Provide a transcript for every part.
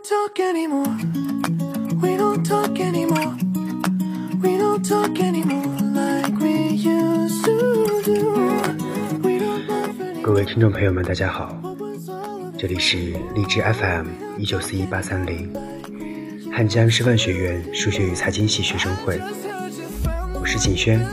don't talk anymore. We don't talk anymore. We don't talk anymore like we used to do. We don't laugh 各 anymore. 位听众朋友们，大家好这里是荔枝 FM 一九四一八三零，汉江师范学院数学与财经系学生会我是景轩。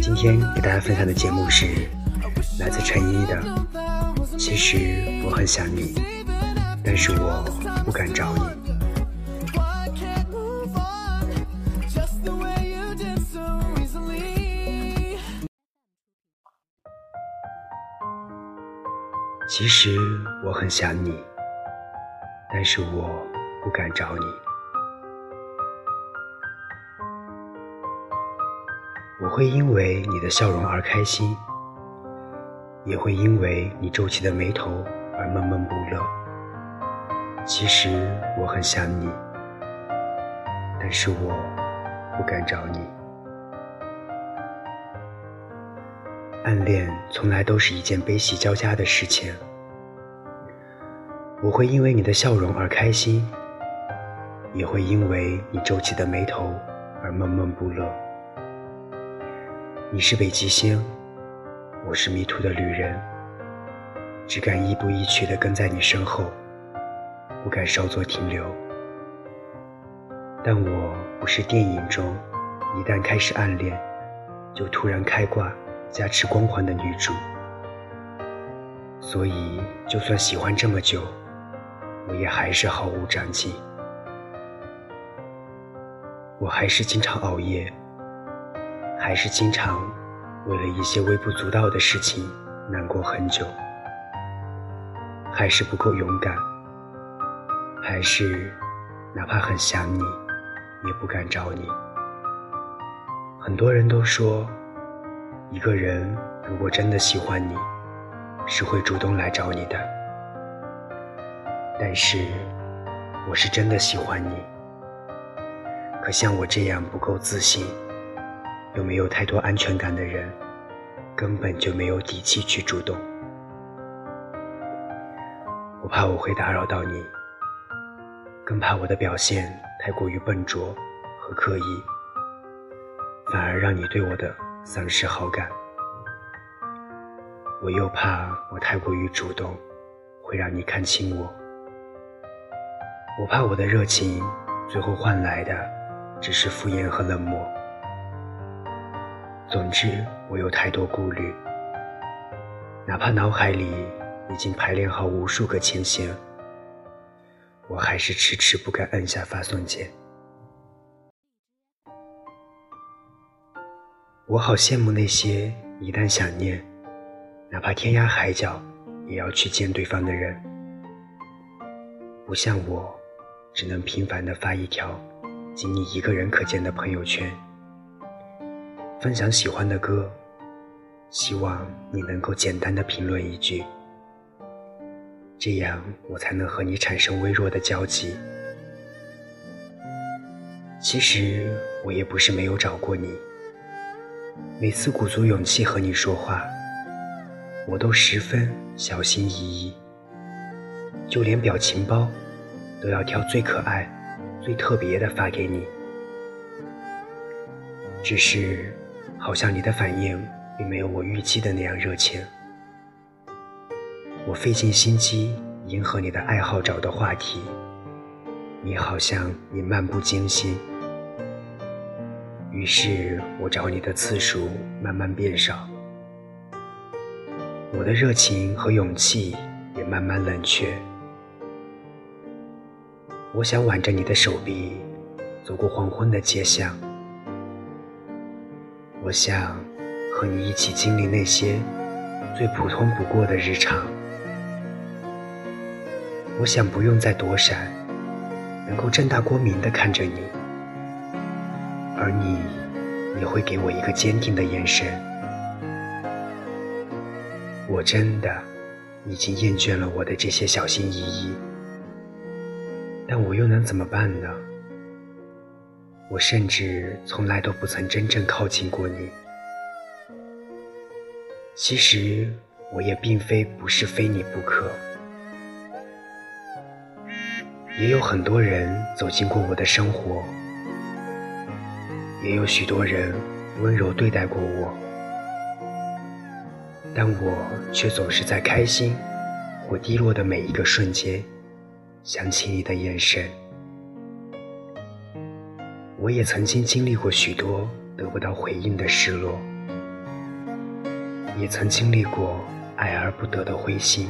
今天给大家分享的节目是来自陈一的《其实我很想你，但是我不敢找你》。其实我很想你，但是我不敢找你。我会因为你的笑容而开心，也会因为你皱起的眉头。其实我很想你，但是我不敢找你。暗恋从来都是一件悲喜交加的事情。我会因为你的笑容而开心，也会因为你皱起的眉头而闷闷不乐。你是北极星，我是迷途的旅人，只敢亦步亦趋地跟在你身后，不敢稍作停留。但我不是电影中一旦开始暗恋，就突然开挂。加持光环的女主，所以就算喜欢这么久，我也还是毫无长进。我还是经常熬夜，还是经常为了一些微不足道的事情难过很久，还是不够勇敢，还是哪怕很想你，也不敢找你。很多人都说。一个人如果真的喜欢你，是会主动来找你的。但是，我是真的喜欢你。可像我这样不够自信，又没有太多安全感的人，根本就没有底气去主动。我怕我会打扰到你，更怕我的表现太过于笨拙和刻意，反而让你对我的。丧失好感，我又怕我太过于主动，会让你看清我。我怕我的热情最后换来的只是敷衍和冷漠。总之，我有太多顾虑，哪怕脑海里已经排练好无数个牵线，我还是迟迟不敢按下发送键。我好羡慕那些一旦想念，哪怕天涯海角也要去见对方的人。不像我，只能频繁的发一条仅你一个人可见的朋友圈，分享喜欢的歌，希望你能够简单的评论一句，这样我才能和你产生微弱的交集。其实我也不是没有找过你。每次鼓足勇气和你说话，我都十分小心翼翼，就连表情包都要挑最可爱、最特别的发给你。只是，好像你的反应并没有我预期的那样热情。我费尽心机迎合你的爱好找的话题，你好像也漫不经心。于是我找你的次数慢慢变少，我的热情和勇气也慢慢冷却。我想挽着你的手臂，走过黄昏的街巷。我想和你一起经历那些最普通不过的日常。我想不用再躲闪，能够正大光明地看着你。而你也会给我一个坚定的眼神。我真的已经厌倦了我的这些小心翼翼，但我又能怎么办呢？我甚至从来都不曾真正靠近过你。其实我也并非不是非你不可。也有很多人走进过我的生活，也有许多人温柔对待过我，但我却总是在开心或低落的每一个瞬间，想起你的眼神。我也曾经经历过许多得不到回应的失落，也曾经历过爱而不得的灰心。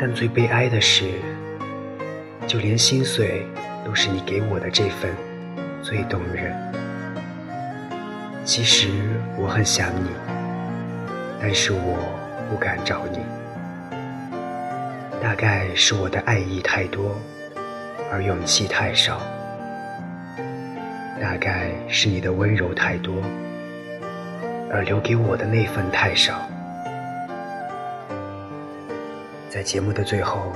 但最悲哀的是，就连心碎，都是你给我的这份最动人。其实我很想你，但是我不敢找你。大概是我的爱意太多，而勇气太少；大概是你的温柔太多，而留给我的那份太少。在节目的最后，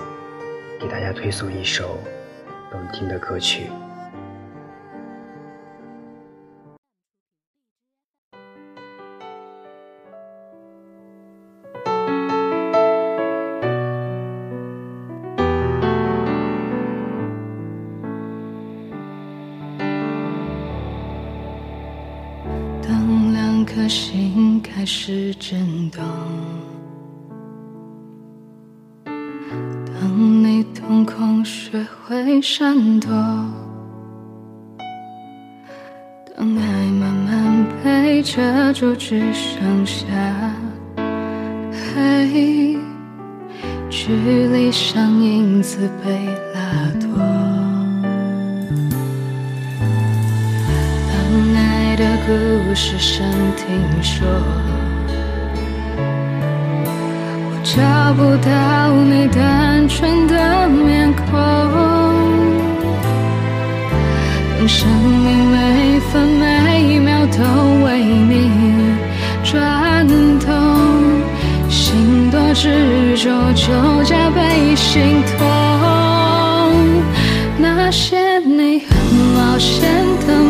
给大家推送一首动听的歌曲。当两颗心开始震动。学会闪躲，当爱慢慢被遮住，只剩下黑，距离像影子被拉脱。当爱的故事声听说。找不到你单纯的面孔，当生命每分每秒都为你转动，心多执着就加倍心痛。那些你很冒险的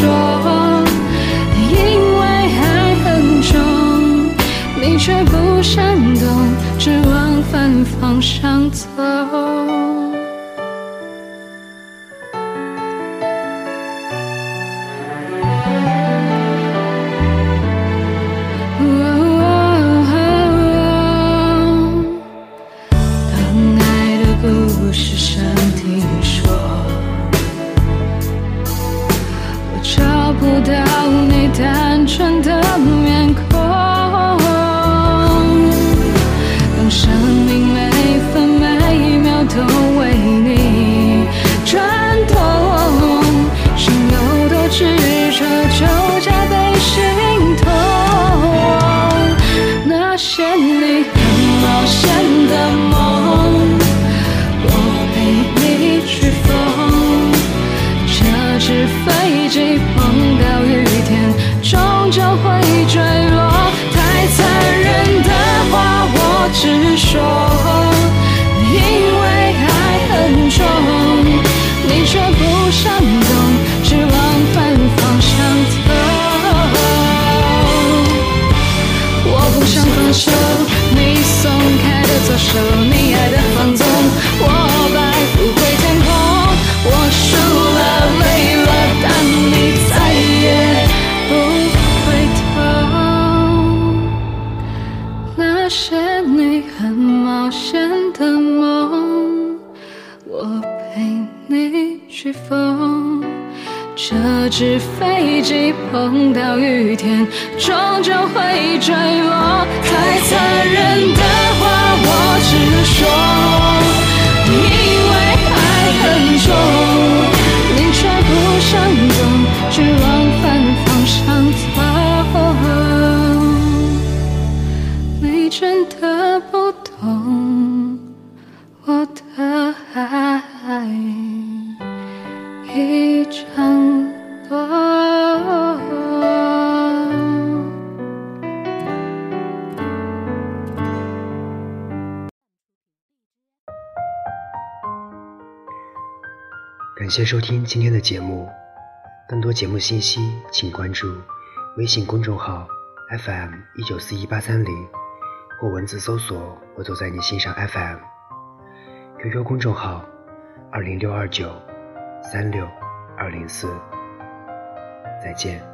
说，因为爱很重，你却不想懂，只往反方向走。你很冒险的梦我陪你去疯。折纸飞机碰到雨天终究会坠落太残忍的话我只能说因为感谢收听今天的节目，更多节目信息请关注微信公众号 FM 一九四一八三零，或文字搜索“我走在你心上 FM”，QQ 公众号二零六二九三六二零四，再见。